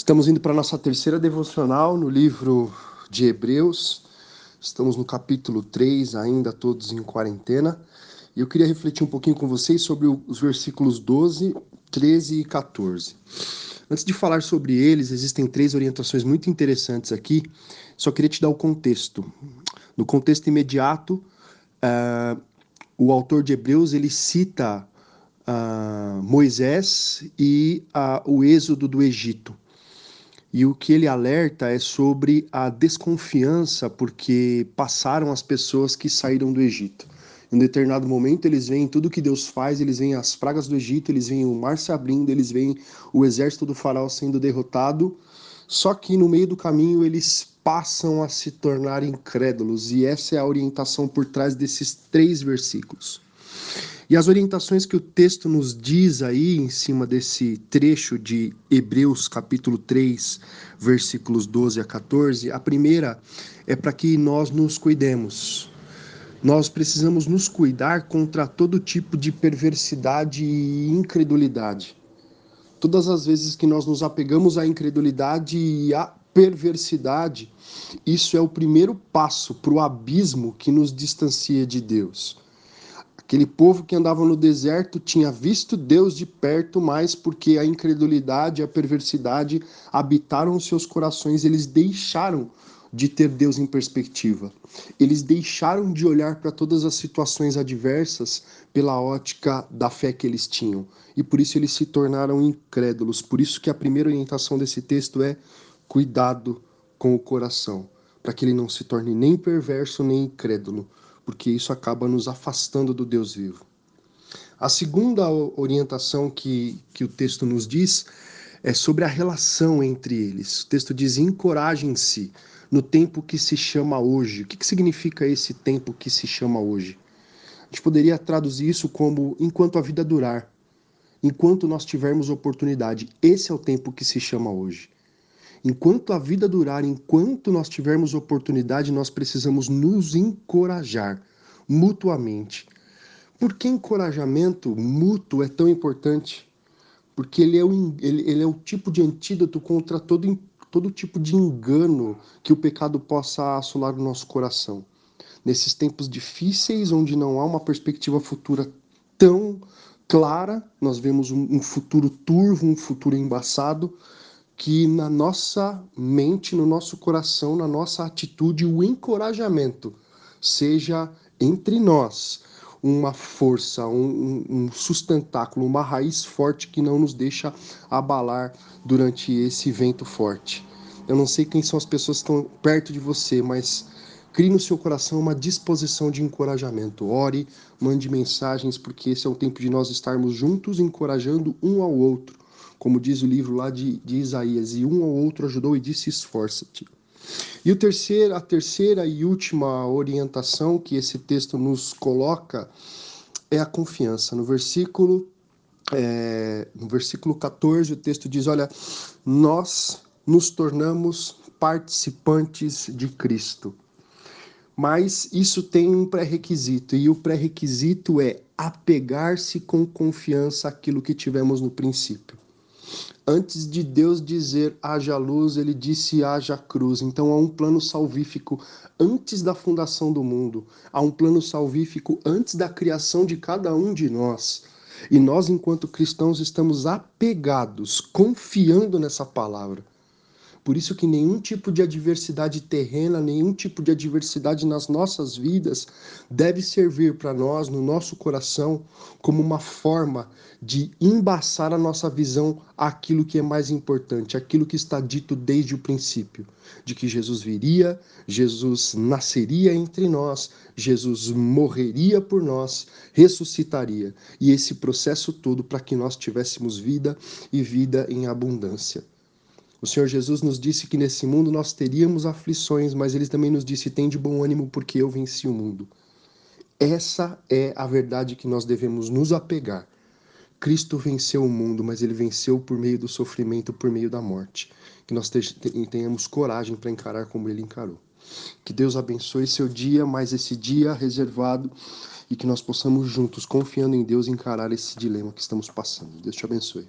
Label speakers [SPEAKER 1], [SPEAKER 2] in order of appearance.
[SPEAKER 1] Estamos indo para a nossa terceira devocional no livro de Hebreus. Estamos no capítulo 3, ainda todos em quarentena. E eu queria refletir um pouquinho com vocês sobre os versículos 12, 13 e 14. Antes de falar sobre eles, existem três orientações muito interessantes aqui. Só queria te dar o contexto. No contexto imediato, uh, o autor de Hebreus ele cita uh, Moisés e uh, o êxodo do Egito. E o que ele alerta é sobre a desconfiança, porque passaram as pessoas que saíram do Egito. Em um determinado momento, eles veem tudo que Deus faz, eles veem as pragas do Egito, eles veem o mar se abrindo, eles veem o exército do faraó sendo derrotado. Só que no meio do caminho, eles passam a se tornar incrédulos, e essa é a orientação por trás desses três versículos. E as orientações que o texto nos diz aí em cima desse trecho de Hebreus capítulo 3, versículos 12 a 14, a primeira é para que nós nos cuidemos. Nós precisamos nos cuidar contra todo tipo de perversidade e incredulidade. Todas as vezes que nós nos apegamos à incredulidade e à perversidade, isso é o primeiro passo para o abismo que nos distancia de Deus. Aquele povo que andava no deserto tinha visto Deus de perto, mas porque a incredulidade e a perversidade habitaram os seus corações, eles deixaram de ter Deus em perspectiva. Eles deixaram de olhar para todas as situações adversas pela ótica da fé que eles tinham. E por isso eles se tornaram incrédulos. Por isso que a primeira orientação desse texto é cuidado com o coração, para que ele não se torne nem perverso nem incrédulo porque isso acaba nos afastando do Deus vivo. A segunda orientação que, que o texto nos diz é sobre a relação entre eles. O texto diz: encorajem-se no tempo que se chama hoje. O que, que significa esse tempo que se chama hoje? A gente poderia traduzir isso como enquanto a vida durar, enquanto nós tivermos oportunidade. Esse é o tempo que se chama hoje. Enquanto a vida durar, enquanto nós tivermos oportunidade, nós precisamos nos encorajar mutuamente. Por que encorajamento mútuo é tão importante? Porque ele é o, ele, ele é o tipo de antídoto contra todo, todo tipo de engano que o pecado possa assolar no nosso coração. Nesses tempos difíceis, onde não há uma perspectiva futura tão clara, nós vemos um, um futuro turvo, um futuro embaçado, que na nossa mente, no nosso coração, na nossa atitude, o encorajamento seja entre nós uma força, um, um, sustentáculo, uma raiz forte que não nos deixa abalar durante esse vento forte. Eu não sei quem são as pessoas que estão perto de você, mas crie no seu coração uma disposição de encorajamento. Ore, mande mensagens, porque esse é o tempo de nós estarmos juntos, encorajando um ao outro como diz o livro lá de, de Isaías, e um ou outro ajudou e disse: esforça-te. E o terceiro, a terceira e última orientação que esse texto nos coloca é a confiança. No versículo, é, no versículo 14, o texto diz: Olha, nós nos tornamos participantes de Cristo. Mas isso tem um pré-requisito, e o pré-requisito é apegar-se com confiança àquilo que tivemos no princípio. Antes de Deus dizer haja luz, ele disse haja cruz. Então há um plano salvífico antes da fundação do mundo, há um plano salvífico antes da criação de cada um de nós. E nós, enquanto cristãos, estamos apegados, confiando nessa palavra. Por isso que nenhum tipo de adversidade terrena, nenhum tipo de adversidade nas nossas vidas deve servir para nós, no nosso coração, como uma forma de embaçar a nossa visão àquilo que é mais importante, aquilo que está dito desde o princípio, de que Jesus viria, Jesus nasceria entre nós, Jesus morreria por nós, ressuscitaria, e esse processo todo para que nós tivéssemos vida e vida em abundância. O Senhor Jesus nos disse que nesse mundo nós teríamos aflições, mas ele também nos disse: tem de bom ânimo, porque eu venci o mundo. Essa é a verdade que nós devemos nos apegar. Cristo venceu o mundo, mas ele venceu por meio do sofrimento, por meio da morte. Que nós tenhamos coragem para encarar como ele encarou. Que Deus abençoe seu dia, mais esse dia reservado, e que nós possamos juntos, confiando em Deus, encarar esse dilema que estamos passando. Deus te abençoe.